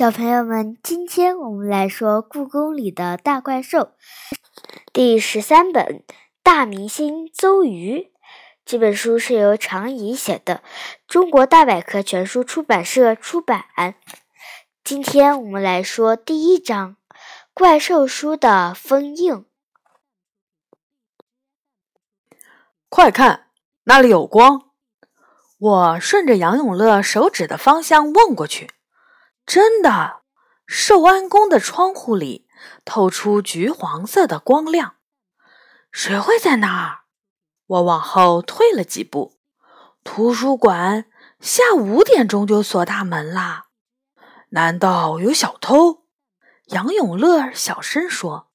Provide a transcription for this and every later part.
小朋友们，今天我们来说《故宫里的大怪兽》第十三本《大明星邹瑜》。这本书是由常怡写的，中国大百科全书出版社出版。今天我们来说第一章《怪兽书的封印》。快看，那里有光！我顺着杨永乐手指的方向望过去。真的，寿安宫的窗户里透出橘黄色的光亮。谁会在那儿？我往后退了几步。图书馆下午五点钟就锁大门啦。难道有小偷？杨永乐小声说。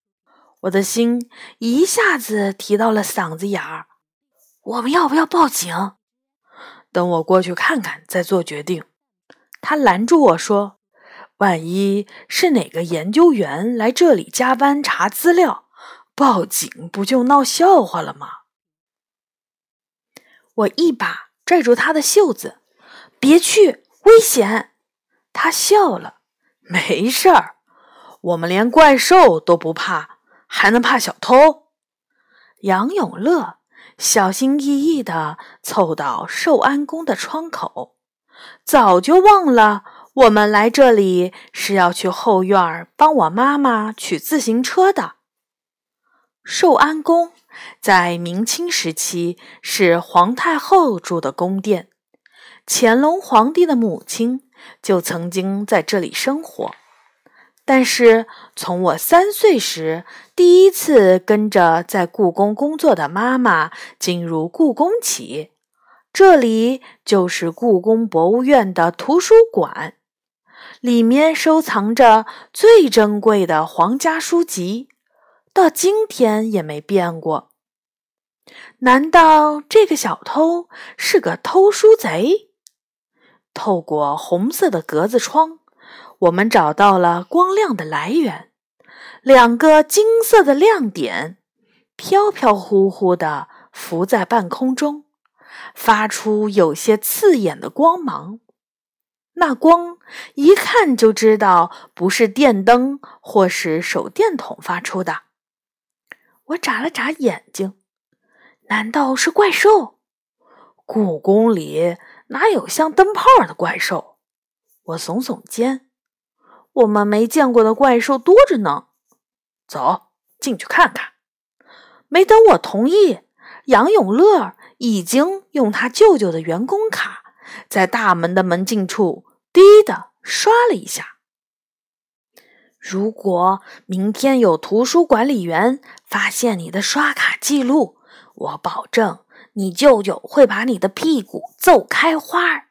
我的心一下子提到了嗓子眼儿。我们要不要报警？等我过去看看再做决定。他拦住我说。万一是哪个研究员来这里加班查资料，报警不就闹笑话了吗？我一把拽住他的袖子，别去，危险！他笑了，没事儿，我们连怪兽都不怕，还能怕小偷？杨永乐小心翼翼地凑到寿安宫的窗口，早就忘了。我们来这里是要去后院帮我妈妈取自行车的。寿安宫在明清时期是皇太后住的宫殿，乾隆皇帝的母亲就曾经在这里生活。但是从我三岁时第一次跟着在故宫工作的妈妈进入故宫起，这里就是故宫博物院的图书馆。里面收藏着最珍贵的皇家书籍，到今天也没变过。难道这个小偷是个偷书贼？透过红色的格子窗，我们找到了光亮的来源，两个金色的亮点飘飘忽忽地浮在半空中，发出有些刺眼的光芒。那光一看就知道不是电灯或是手电筒发出的。我眨了眨眼睛，难道是怪兽？故宫里哪有像灯泡的怪兽？我耸耸肩，我们没见过的怪兽多着呢。走进去看看。没等我同意，杨永乐已经用他舅舅的员工卡。在大门的门禁处，滴的刷了一下。如果明天有图书管理员发现你的刷卡记录，我保证你舅舅会把你的屁股揍开花儿。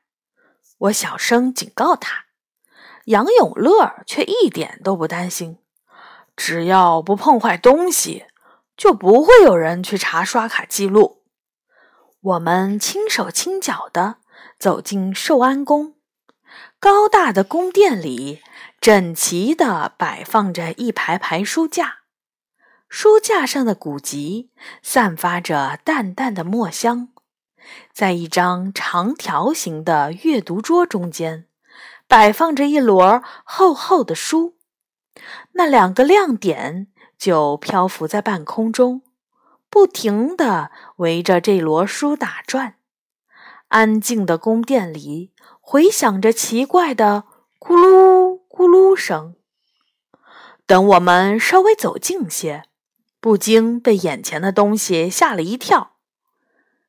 我小声警告他。杨永乐却一点都不担心，只要不碰坏东西，就不会有人去查刷卡记录。我们轻手轻脚的。走进寿安宫，高大的宫殿里整齐地摆放着一排排书架，书架上的古籍散发着淡淡的墨香。在一张长条形的阅读桌中间，摆放着一摞厚厚的书，那两个亮点就漂浮在半空中，不停地围着这摞书打转。安静的宫殿里回响着奇怪的咕噜咕噜声。等我们稍微走近些，不禁被眼前的东西吓了一跳。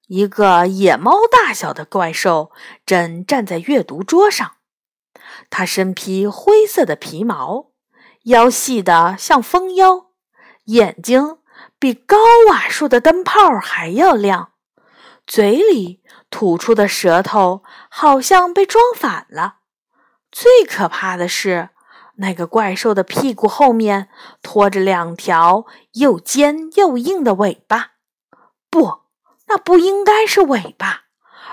一个野猫大小的怪兽正站在阅读桌上，它身披灰色的皮毛，腰细得像蜂腰，眼睛比高瓦数的灯泡还要亮，嘴里。吐出的舌头好像被装反了。最可怕的是，那个怪兽的屁股后面拖着两条又尖又硬的尾巴。不，那不应该是尾巴，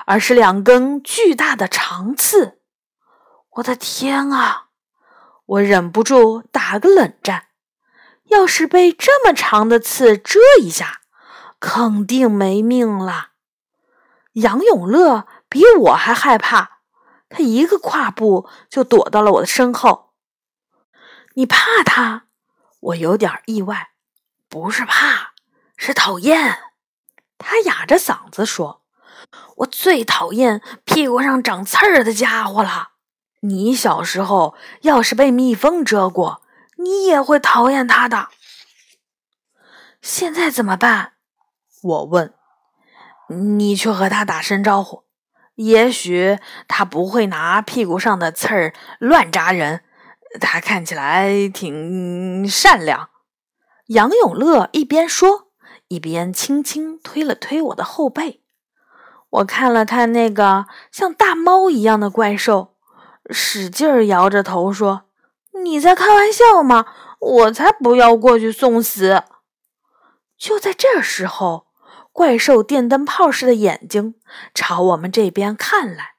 而是两根巨大的长刺。我的天啊！我忍不住打个冷战。要是被这么长的刺蛰一下，肯定没命了。杨永乐比我还害怕，他一个跨步就躲到了我的身后。你怕他？我有点意外。不是怕，是讨厌。他哑着嗓子说：“我最讨厌屁股上长刺儿的家伙了。你小时候要是被蜜蜂蛰过，你也会讨厌他的。现在怎么办？”我问。“你去和他打声招呼，也许他不会拿屁股上的刺儿乱扎人。他看起来挺善良。”杨永乐一边说，一边轻轻推了推我的后背。我看了看那个像大猫一样的怪兽，使劲摇着头说：“你在开玩笑吗？我才不要过去送死！”就在这时候，怪兽电灯泡似的眼睛朝我们这边看来。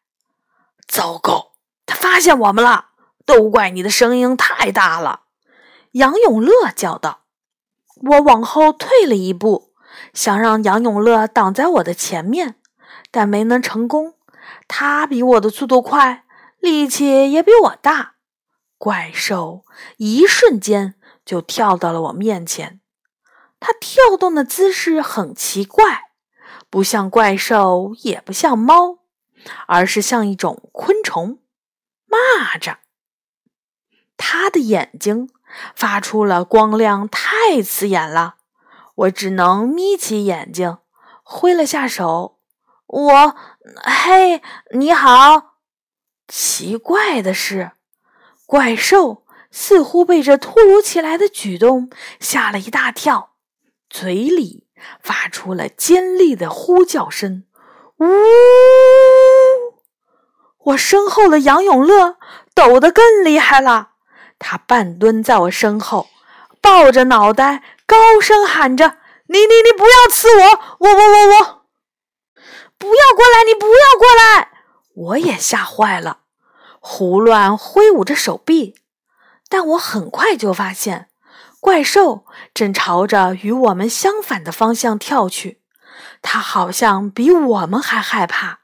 糟糕，他发现我们了！都怪你的声音太大了！杨永乐叫道。我往后退了一步，想让杨永乐挡在我的前面，但没能成功。他比我的速度快，力气也比我大。怪兽一瞬间就跳到了我面前。它跳动的姿势很奇怪，不像怪兽，也不像猫，而是像一种昆虫——蚂蚱。它的眼睛。发出了光亮，太刺眼了，我只能眯起眼睛，挥了下手。我，嘿，你好。奇怪的是，怪兽似乎被这突如其来的举动吓了一大跳，嘴里发出了尖利的呼叫声。呜！我身后的杨永乐抖得更厉害了。他半蹲在我身后，抱着脑袋，高声喊着：“你你你不要刺我！我我我我，不要过来！你不要过来！”我也吓坏了，胡乱挥舞着手臂。但我很快就发现，怪兽正朝着与我们相反的方向跳去。它好像比我们还害怕，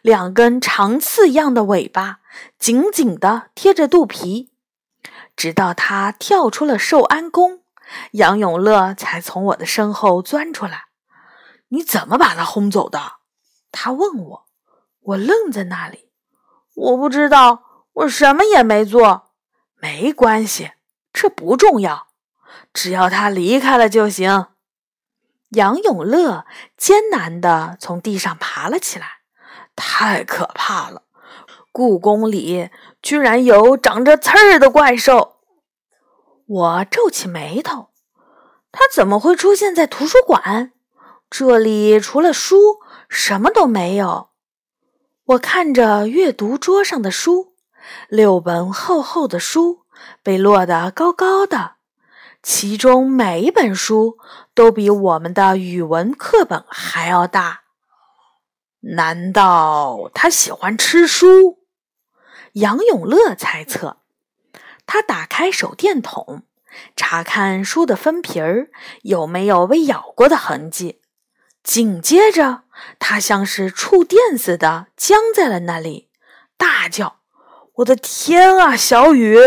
两根长刺一样的尾巴紧紧地贴着肚皮。直到他跳出了寿安宫，杨永乐才从我的身后钻出来。你怎么把他轰走的？他问我。我愣在那里。我不知道，我什么也没做。没关系，这不重要，只要他离开了就行。杨永乐艰难地从地上爬了起来。太可怕了！故宫里居然有长着刺儿的怪兽！我皱起眉头，他怎么会出现在图书馆？这里除了书什么都没有。我看着阅读桌上的书，六本厚厚的书被摞得高高的，其中每一本书都比我们的语文课本还要大。难道他喜欢吃书？杨永乐猜测。他打开手电筒，查看书的封皮儿有没有被咬过的痕迹。紧接着，他像是触电似的僵在了那里，大叫：“我的天啊，小雨！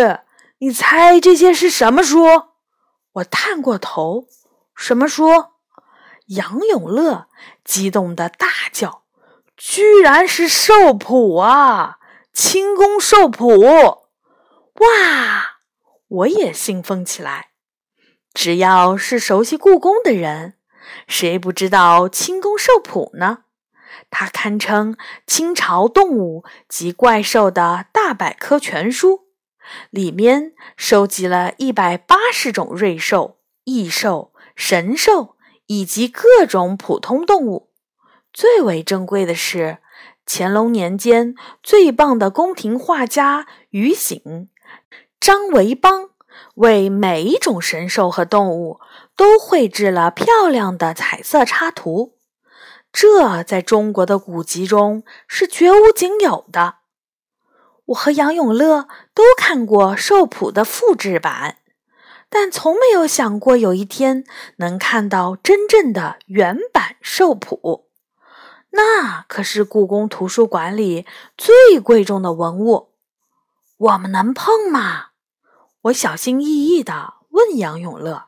你猜这些是什么书？”我探过头：“什么书？”杨永乐激动的大叫。居然是兽谱啊！清宫兽谱！哇！我也兴奋起来。只要是熟悉故宫的人，谁不知道清宫兽谱呢？它堪称清朝动物及怪兽的大百科全书，里面收集了一百八十种瑞兽、异兽、神兽以及各种普通动物。最为珍贵的是，乾隆年间最棒的宫廷画家于醒、张维邦为每一种神兽和动物都绘制了漂亮的彩色插图，这在中国的古籍中是绝无仅有的。我和杨永乐都看过兽谱的复制版，但从没有想过有一天能看到真正的原版兽谱。那可是故宫图书馆里最贵重的文物，我们能碰吗？我小心翼翼地问杨永乐：“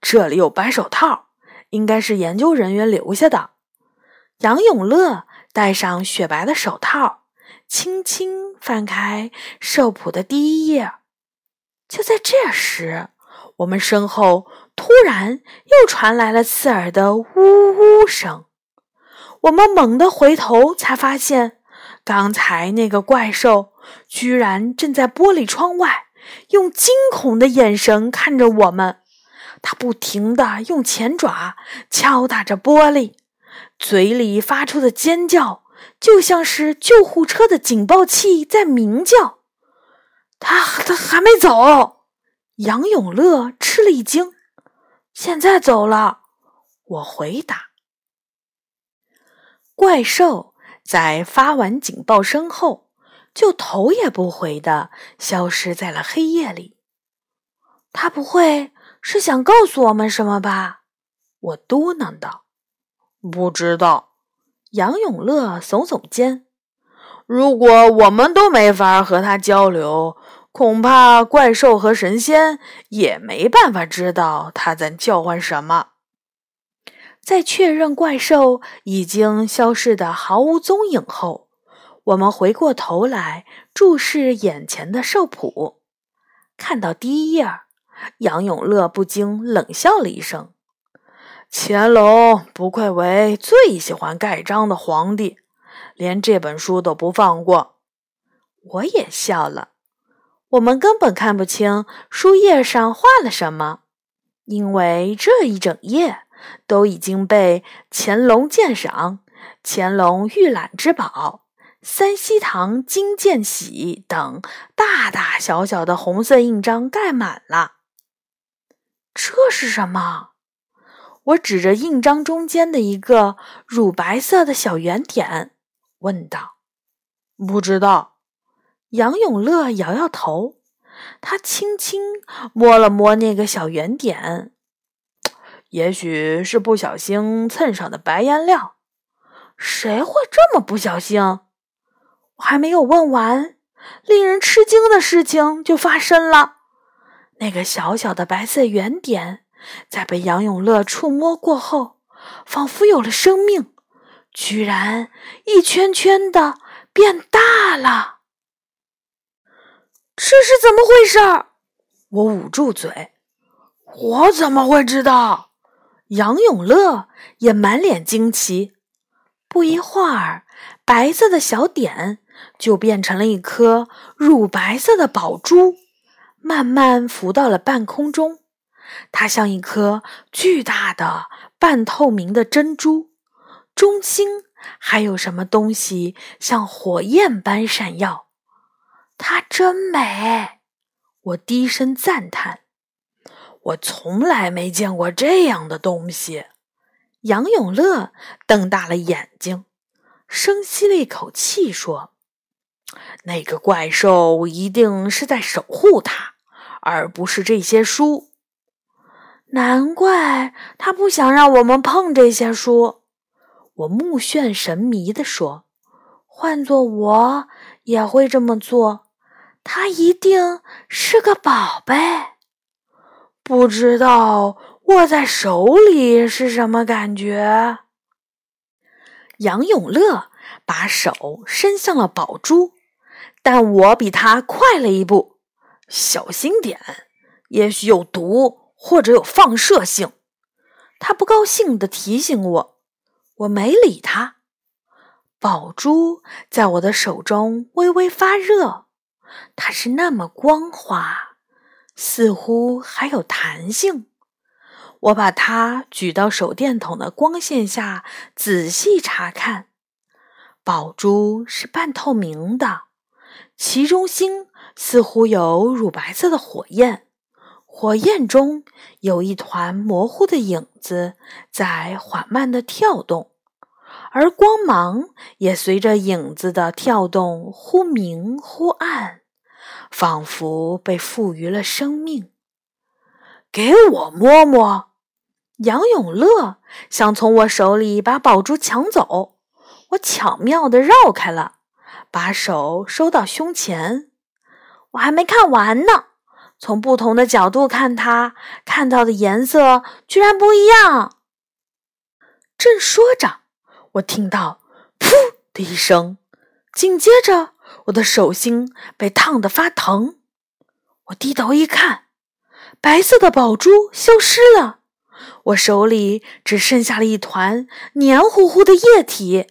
这里有白手套，应该是研究人员留下的。”杨永乐戴上雪白的手套，轻轻翻开兽谱的第一页。就在这时，我们身后突然又传来了刺耳的呜呜声。我们猛地回头，才发现刚才那个怪兽居然正在玻璃窗外。用惊恐的眼神看着我们，它不停地用前爪敲打着玻璃，嘴里发出的尖叫就像是救护车的警报器在鸣叫。他他还没走，杨永乐吃了一惊。现在走了，我回答。怪兽在发完警报声后。就头也不回的消失在了黑夜里。他不会是想告诉我们什么吧？我嘟囔道。不知道。杨永乐耸耸肩。如果我们都没法和他交流，恐怕怪兽和神仙也没办法知道他在叫唤什么。在确认怪兽已经消失的毫无踪影后。我们回过头来注视眼前的兽谱，看到第一页，杨永乐不禁冷笑了一声：“乾隆不愧为最喜欢盖章的皇帝，连这本书都不放过。”我也笑了。我们根本看不清书页上画了什么，因为这一整页都已经被“乾隆鉴赏”“乾隆御览之宝”。三希堂金鉴喜等大大小小的红色印章盖满了。这是什么？我指着印章中间的一个乳白色的小圆点，问道：“不知道。”杨永乐摇摇头，他轻轻摸了摸那个小圆点，也许是不小心蹭上的白颜料。谁会这么不小心？我还没有问完，令人吃惊的事情就发生了。那个小小的白色圆点，在被杨永乐触摸过后，仿佛有了生命，居然一圈圈的变大了。这是怎么回事儿？我捂住嘴。我怎么会知道？杨永乐也满脸惊奇。不一会儿，白色的小点。就变成了一颗乳白色的宝珠，慢慢浮到了半空中。它像一颗巨大的半透明的珍珠，中心还有什么东西像火焰般闪耀。它真美，我低声赞叹。我从来没见过这样的东西。杨永乐瞪大了眼睛，深吸了一口气说。那个怪兽一定是在守护他，而不是这些书。难怪他不想让我们碰这些书。我目眩神迷地说：“换做我也会这么做。他一定是个宝贝。不知道握在手里是什么感觉。”杨永乐把手伸向了宝珠。但我比他快了一步，小心点，也许有毒或者有放射性。他不高兴地提醒我，我没理他。宝珠在我的手中微微发热，它是那么光滑，似乎还有弹性。我把它举到手电筒的光线下，仔细查看，宝珠是半透明的。其中心似乎有乳白色的火焰，火焰中有一团模糊的影子在缓慢的跳动，而光芒也随着影子的跳动忽明忽暗，仿佛被赋予了生命。给我摸摸！杨永乐想从我手里把宝珠抢走，我巧妙地绕开了。把手收到胸前，我还没看完呢。从不同的角度看它，看到的颜色居然不一样。正说着，我听到“噗”的一声，紧接着我的手心被烫得发疼。我低头一看，白色的宝珠消失了，我手里只剩下了一团黏糊糊的液体。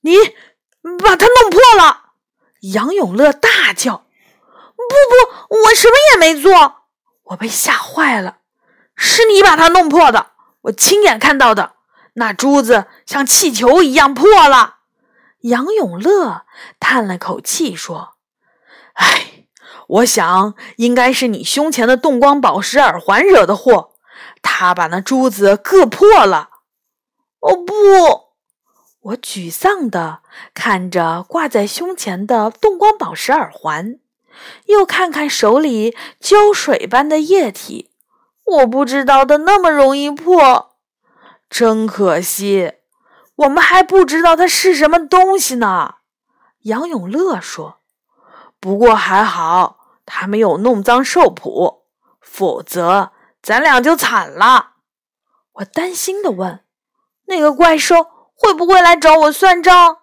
你把它弄破了！杨永乐大叫：“不不，我什么也没做！”我被吓坏了。是你把它弄破的，我亲眼看到的。那珠子像气球一样破了。杨永乐叹了口气说：“唉，我想应该是你胸前的动光宝石耳环惹的祸，他把那珠子硌破了。”哦不！我沮丧地看着挂在胸前的动光宝石耳环，又看看手里胶水般的液体，我不知道的那么容易破。真可惜，我们还不知道它是什么东西呢。杨永乐说：“不过还好，他没有弄脏兽谱，否则咱俩就惨了。”我担心地问：“那个怪兽会不会来找我算账？”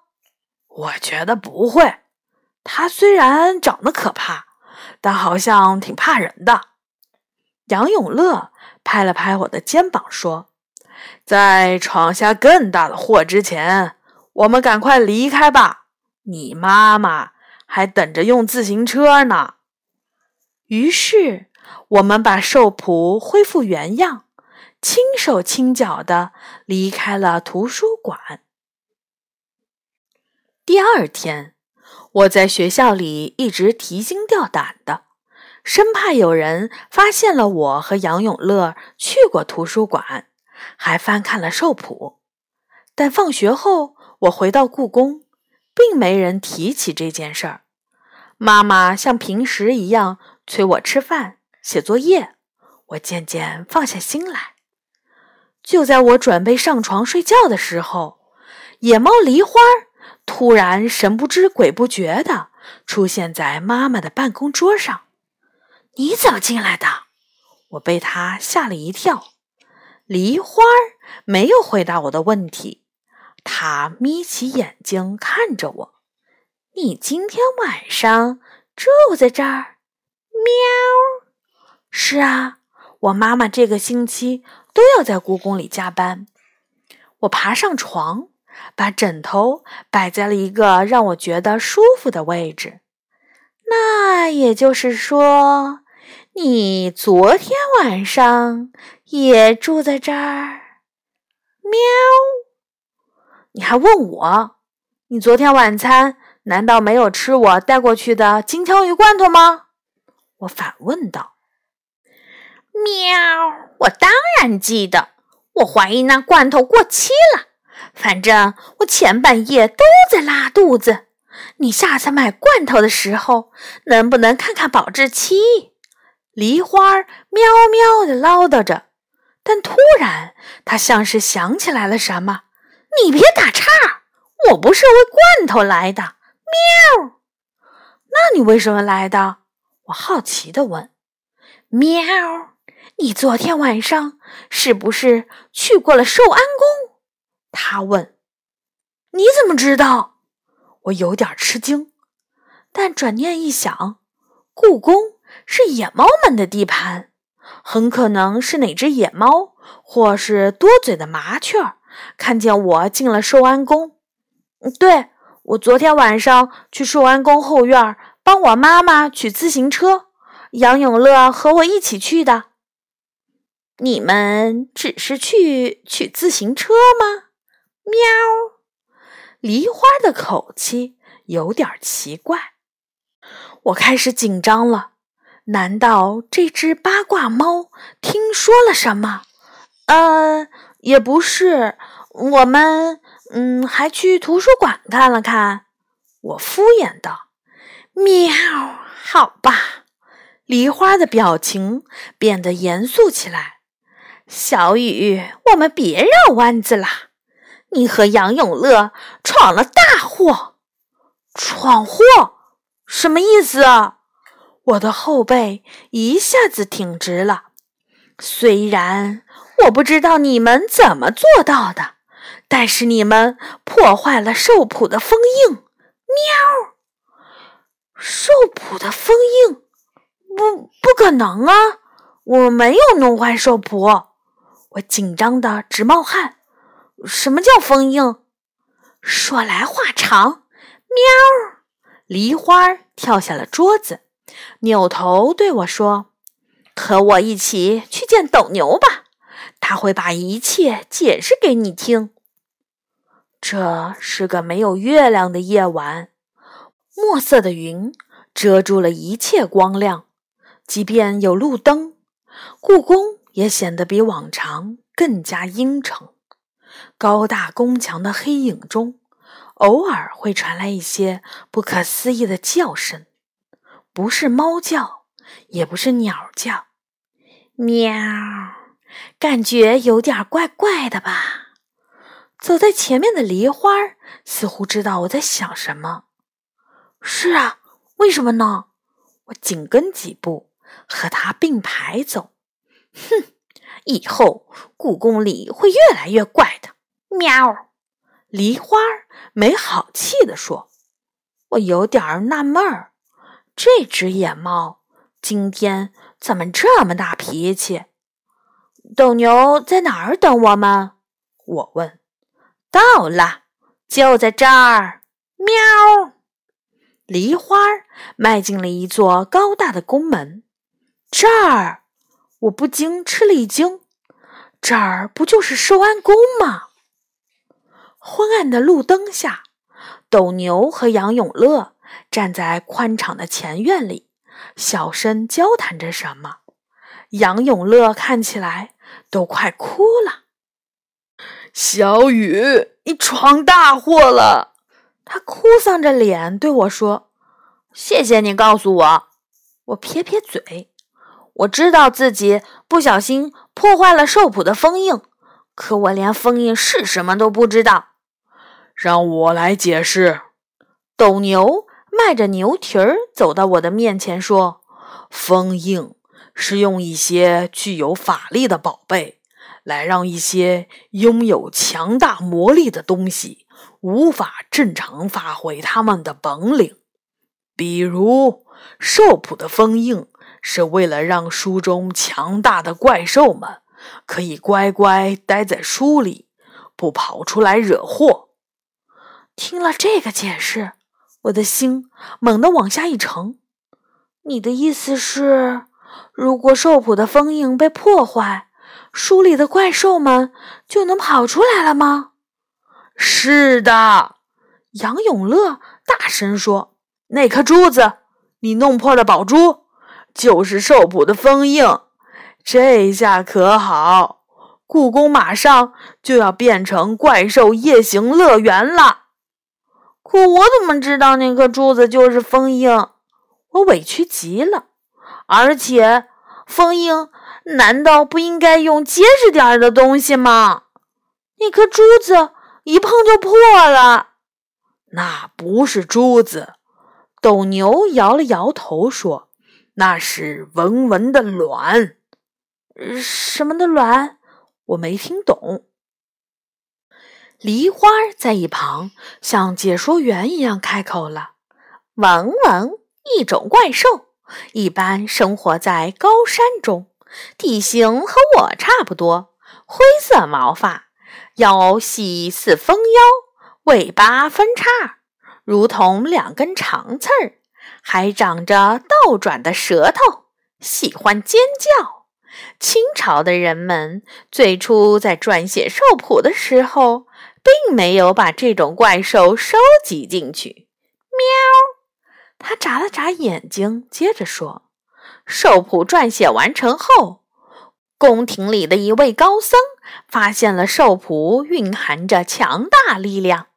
我觉得不会。他虽然长得可怕，但好像挺怕人的。杨永乐拍了拍我的肩膀说。在闯下更大的祸之前，我们赶快离开吧。你妈妈还等着用自行车呢。于是，我们把兽谱恢复原样，轻手轻脚的离开了图书馆。第二天，我在学校里一直提心吊胆的，生怕有人发现了我和杨永乐去过图书馆。还翻看了兽谱，但放学后我回到故宫，并没人提起这件事儿。妈妈像平时一样催我吃饭、写作业，我渐渐放下心来。就在我准备上床睡觉的时候，野猫梨花突然神不知鬼不觉的出现在妈妈的办公桌上。“你怎么进来的？”我被他吓了一跳。梨花没有回答我的问题，他眯起眼睛看着我。你今天晚上住在这儿？喵。是啊，我妈妈这个星期都要在故宫里加班。我爬上床，把枕头摆在了一个让我觉得舒服的位置。那也就是说。你昨天晚上也住在这儿？喵！你还问我？你昨天晚餐难道没有吃我带过去的金枪鱼罐头吗？我反问道。喵！我当然记得。我怀疑那罐头过期了。反正我前半夜都在拉肚子。你下次买罐头的时候，能不能看看保质期？梨花喵喵地唠叨着，但突然，它像是想起来了什么：“你别打岔，我不是为罐头来的。”喵，那你为什么来的？我好奇地问。喵，你昨天晚上是不是去过了寿安宫？他问。你怎么知道？我有点吃惊，但转念一想，故宫。是野猫们的地盘，很可能是哪只野猫，或是多嘴的麻雀，看见我进了寿安宫。对，我昨天晚上去寿安宫后院帮我妈妈取自行车，杨永乐和我一起去的。你们只是去取自行车吗？喵，梨花的口气有点奇怪，我开始紧张了。难道这只八卦猫听说了什么？呃，也不是，我们嗯，还去图书馆看了看。我敷衍道：“喵，好吧。”梨花的表情变得严肃起来。小雨，我们别绕弯子了。你和杨永乐闯了大祸。闯祸？什么意思啊？我的后背一下子挺直了。虽然我不知道你们怎么做到的，但是你们破坏了兽谱的封印。喵！兽谱的封印？不，不可能啊！我没有弄坏兽谱。我紧张的直冒汗。什么叫封印？说来话长。喵！梨花跳下了桌子，扭头对我说：“和我一起去见斗牛吧，他会把一切解释给你听。”这是个没有月亮的夜晚，墨色的云遮住了一切光亮。即便有路灯，故宫也显得比往常更加阴沉。高大宫墙的黑影中，偶尔会传来一些不可思议的叫声，不是猫叫，也不是鸟叫，喵，感觉有点怪怪的吧？走在前面的梨花似乎知道我在想什么。是啊，为什么呢？我紧跟几步，和他并排走。哼，以后故宫里会越来越怪的。喵！梨花没好气地说：“我有点纳闷儿，这只野猫今天怎么这么大脾气？”斗牛在哪儿等我们？我问。到了，就在这儿。喵！梨花迈进了一座高大的宫门。这儿，我不禁吃了一惊。这儿不就是寿安宫吗？昏暗的路灯下，斗牛和杨永乐站在宽敞的前院里，小声交谈着什么。杨永乐看起来都快哭了。小雨，你闯大祸了！他哭丧着脸对我说：“谢谢你告诉我。”我撇撇嘴，我知道自己不小心破坏了兽谱的封印，可我连封印是什么都不知道。让我来解释。斗牛迈着牛蹄儿走到我的面前，说：“封印是用一些具有法力的宝贝，来让一些拥有强大魔力的东西无法正常发挥他们的本领。比如，兽谱的封印是为了让书中强大的怪兽们可以乖乖待在书里，不跑出来惹祸。”听了这个解释，我的心猛地往下一沉。你的意思是，如果兽谱的封印被破坏，书里的怪兽们就能跑出来了吗？是的，杨永乐大声说：“那颗珠子，你弄破了宝珠，就是兽谱的封印。这下可好，故宫马上就要变成怪兽夜行乐园了。”我怎么知道那颗珠子就是封印？我委屈极了。而且，封印难道不应该用结实点儿的东西吗？那颗珠子一碰就破了。那不是珠子。斗牛摇了摇头说：“那是文文的卵。”什么的卵？我没听懂。梨花在一旁像解说员一样开口了：“文文，一种怪兽，一般生活在高山中，体型和我差不多，灰色毛发，腰细似蜂腰，尾巴分叉，如同两根长刺儿，还长着倒转的舌头，喜欢尖叫。清朝的人们最初在撰写兽谱的时候。”并没有把这种怪兽收集进去。喵！他眨了眨眼睛，接着说：“兽谱撰写完成后，宫廷里的一位高僧发现了兽谱蕴含着强大力量，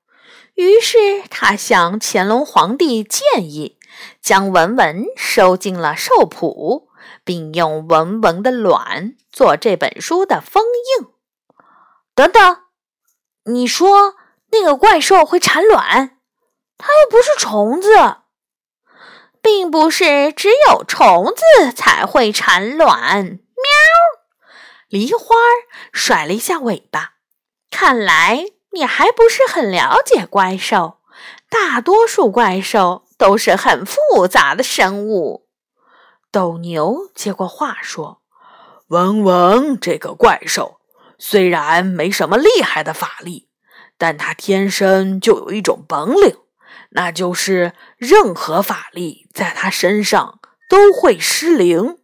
于是他向乾隆皇帝建议，将文文收进了兽谱，并用文文的卵做这本书的封印。等等。”你说那个怪兽会产卵，它又不是虫子。并不是只有虫子才会产卵。喵！梨花甩了一下尾巴。看来你还不是很了解怪兽。大多数怪兽都是很复杂的生物。斗牛接过话说：“文文这个怪兽虽然没什么厉害的法力，但他天生就有一种本领。”那就是任何法力在他身上都会失灵，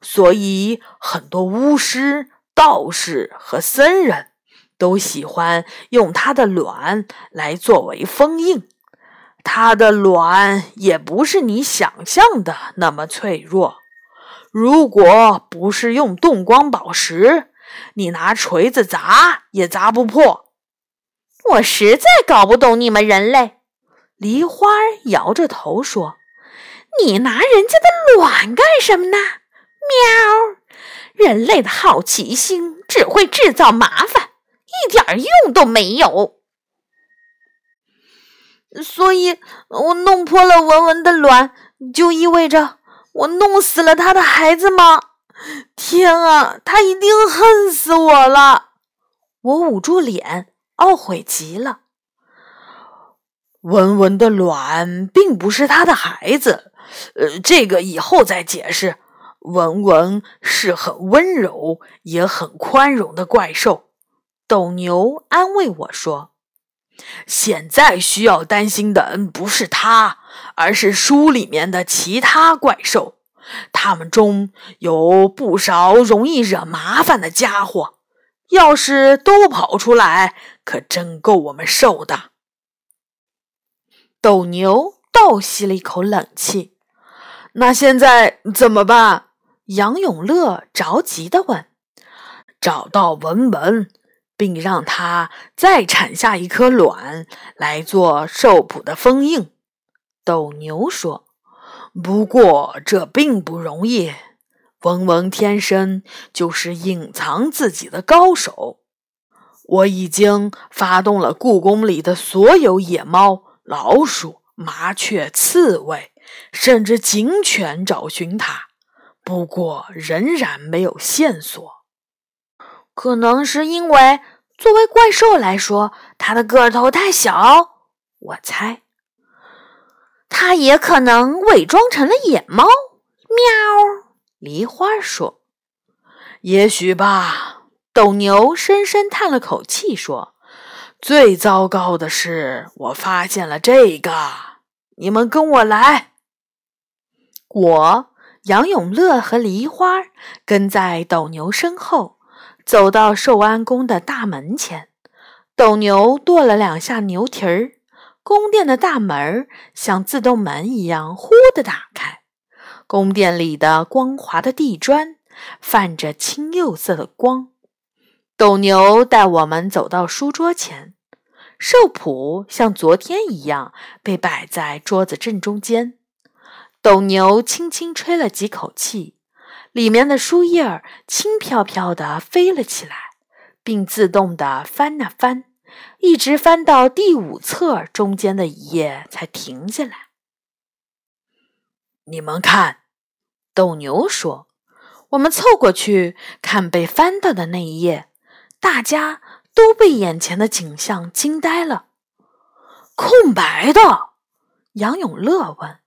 所以很多巫师、道士和僧人都喜欢用他的卵来作为封印。他的卵也不是你想象的那么脆弱，如果不是用动光宝石，你拿锤子砸也砸不破。我实在搞不懂你们人类。梨花摇着头说：“你拿人家的卵干什么呢？喵！人类的好奇心只会制造麻烦，一点用都没有。所以，我弄破了文文的卵，就意味着我弄死了他的孩子吗？天啊，他一定恨死我了！”我捂住脸，懊悔极了。文文的卵并不是他的孩子，呃，这个以后再解释。文文是很温柔也很宽容的怪兽。斗牛安慰我说：“现在需要担心的不是他，而是书里面的其他怪兽，他们中有不少容易惹麻烦的家伙，要是都跑出来，可真够我们受的。”斗牛倒吸了一口冷气，那现在怎么办？杨永乐着急地问。找到文文，并让他再产下一颗卵来做兽谱的封印。斗牛说：“不过这并不容易，文文天生就是隐藏自己的高手。我已经发动了故宫里的所有野猫。”老鼠、麻雀、刺猬，甚至警犬找寻它，不过仍然没有线索。可能是因为作为怪兽来说，它的个头太小。我猜，它也可能伪装成了野猫。喵！梨花说：“也许吧。”斗牛深深叹了口气说。最糟糕的是，我发现了这个。你们跟我来。我、杨永乐和梨花跟在斗牛身后，走到寿安宫的大门前。斗牛跺了两下牛蹄儿，宫殿的大门像自动门一样，呼的打开。宫殿里的光滑的地砖泛着青釉色的光。斗牛带我们走到书桌前，兽谱像昨天一样被摆在桌子正中间。斗牛轻轻吹了几口气，里面的书页儿轻飘飘地飞了起来，并自动地翻啊翻，一直翻到第五册中间的一页才停下来。你们看，斗牛说：“我们凑过去看被翻到的那一页。”大家都被眼前的景象惊呆了。空白的，杨永乐问：“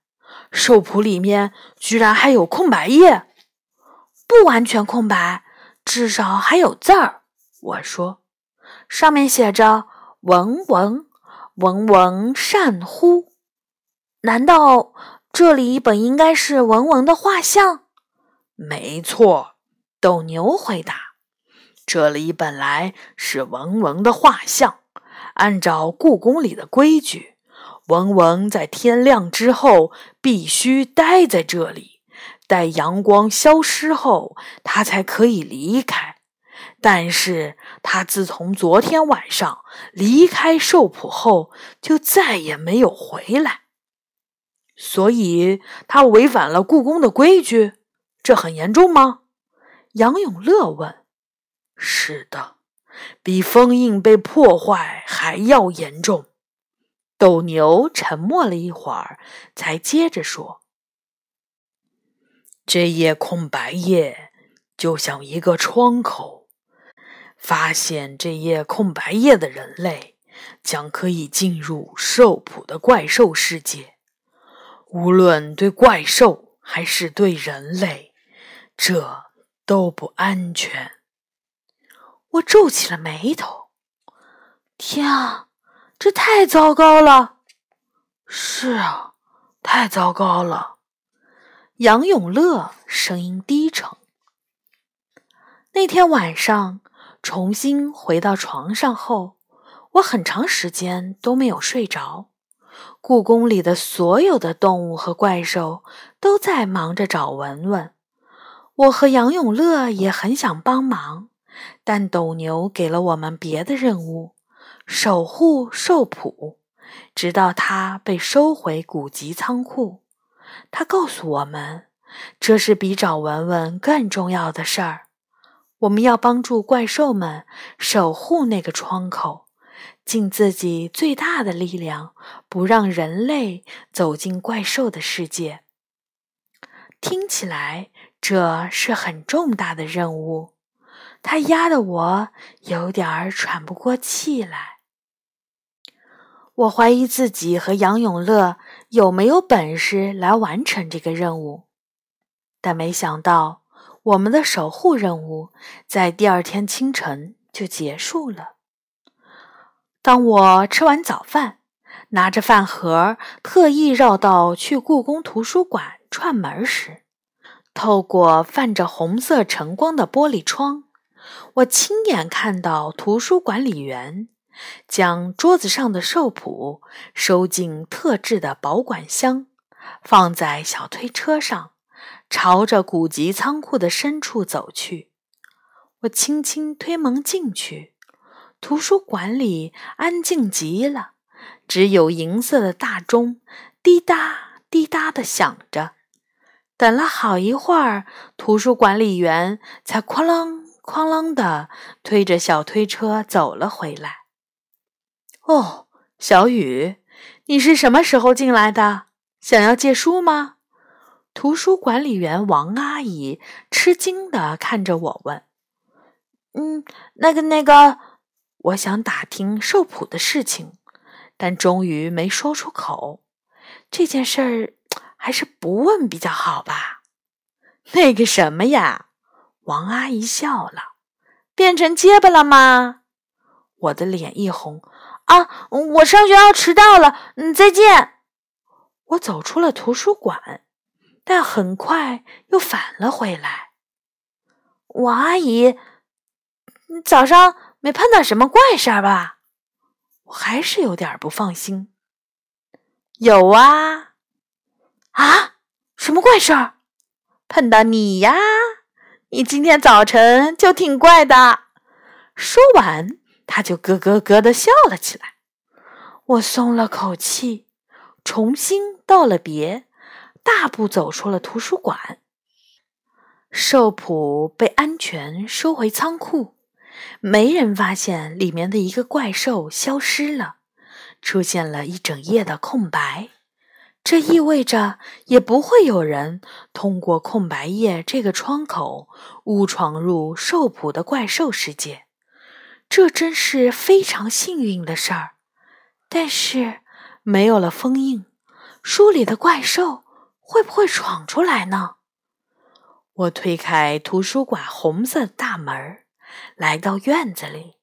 兽谱里面居然还有空白页？”“不完全空白，至少还有字儿。”我说：“上面写着‘文文，文文善乎’。难道这里本应该是文文的画像？”“没错。”斗牛回答。这里本来是文文的画像，按照故宫里的规矩，文文在天亮之后必须待在这里，待阳光消失后，他才可以离开。但是他自从昨天晚上离开寿谱后，就再也没有回来，所以他违反了故宫的规矩。这很严重吗？杨永乐问。是的，比封印被破坏还要严重。斗牛沉默了一会儿，才接着说：“这页空白页就像一个窗口，发现这页空白页的人类将可以进入兽谱的怪兽世界。无论对怪兽还是对人类，这都不安全。我皱起了眉头。天啊，这太糟糕了！是啊，太糟糕了。杨永乐声音低沉。那天晚上重新回到床上后，我很长时间都没有睡着。故宫里的所有的动物和怪兽都在忙着找文文，我和杨永乐也很想帮忙，但斗牛给了我们别的任务：守护兽谱，直到它被收回古籍仓库。他告诉我们，这是比找文文更重要的事儿。我们要帮助怪兽们守护那个窗口。尽自己最大的力量，不让人类走进怪兽的世界。听起来这是很重大的任务，它压得我有点儿喘不过气来。我怀疑自己和杨永乐有没有本事来完成这个任务，但没想到我们的守护任务在第二天清晨就结束了。当我吃完早饭，拿着饭盒，特意绕道去故宫图书馆串门时，透过泛着红色晨光的玻璃窗，我亲眼看到图书管理员将桌子上的兽谱收进特制的保管箱，放在小推车上，朝着古籍仓库的深处走去。我轻轻推门进去。图书馆里安静极了，只有银色的大钟滴答滴答的响着。等了好一会儿，图书管理员才哐啷哐啷的推着小推车走了回来。哦，小雨，你是什么时候进来的？想要借书吗？图书管理员王阿姨吃惊的看着我问：“嗯，那个，那个。”我想打听兽谱的事情，但终于没说出口。这件事儿还是不问比较好吧？那个什么呀，王阿姨笑了，变成结巴了吗？我的脸一红，啊，我上学要迟到了，嗯，再见。我走出了图书馆，但很快又返了回来。王阿姨，你早上。没碰到什么怪事儿吧？我还是有点不放心。有啊，啊，什么怪事儿？碰到你呀！你今天早晨就挺怪的。说完，他就咯咯咯的笑了起来。我松了口气，重新道了别，大步走出了图书馆。兽谱被安全收回仓库。没人发现里面的一个怪兽消失了，出现了一整页的空白。这意味着也不会有人通过空白页这个窗口误闯入兽谱的怪兽世界。这真是非常幸运的事儿。但是没有了封印，书里的怪兽会不会闯出来呢？我推开图书馆红色的大门。来到院子里，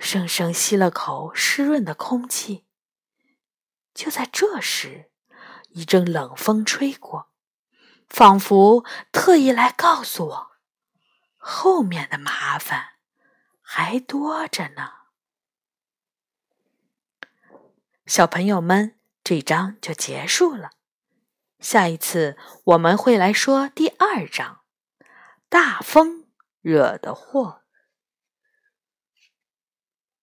深深吸了口湿润的空气。就在这时，一阵冷风吹过，仿佛特意来告诉我，后面的麻烦还多着呢。小朋友们，这章就结束了。下一次我们会来说第二章：大风惹的祸。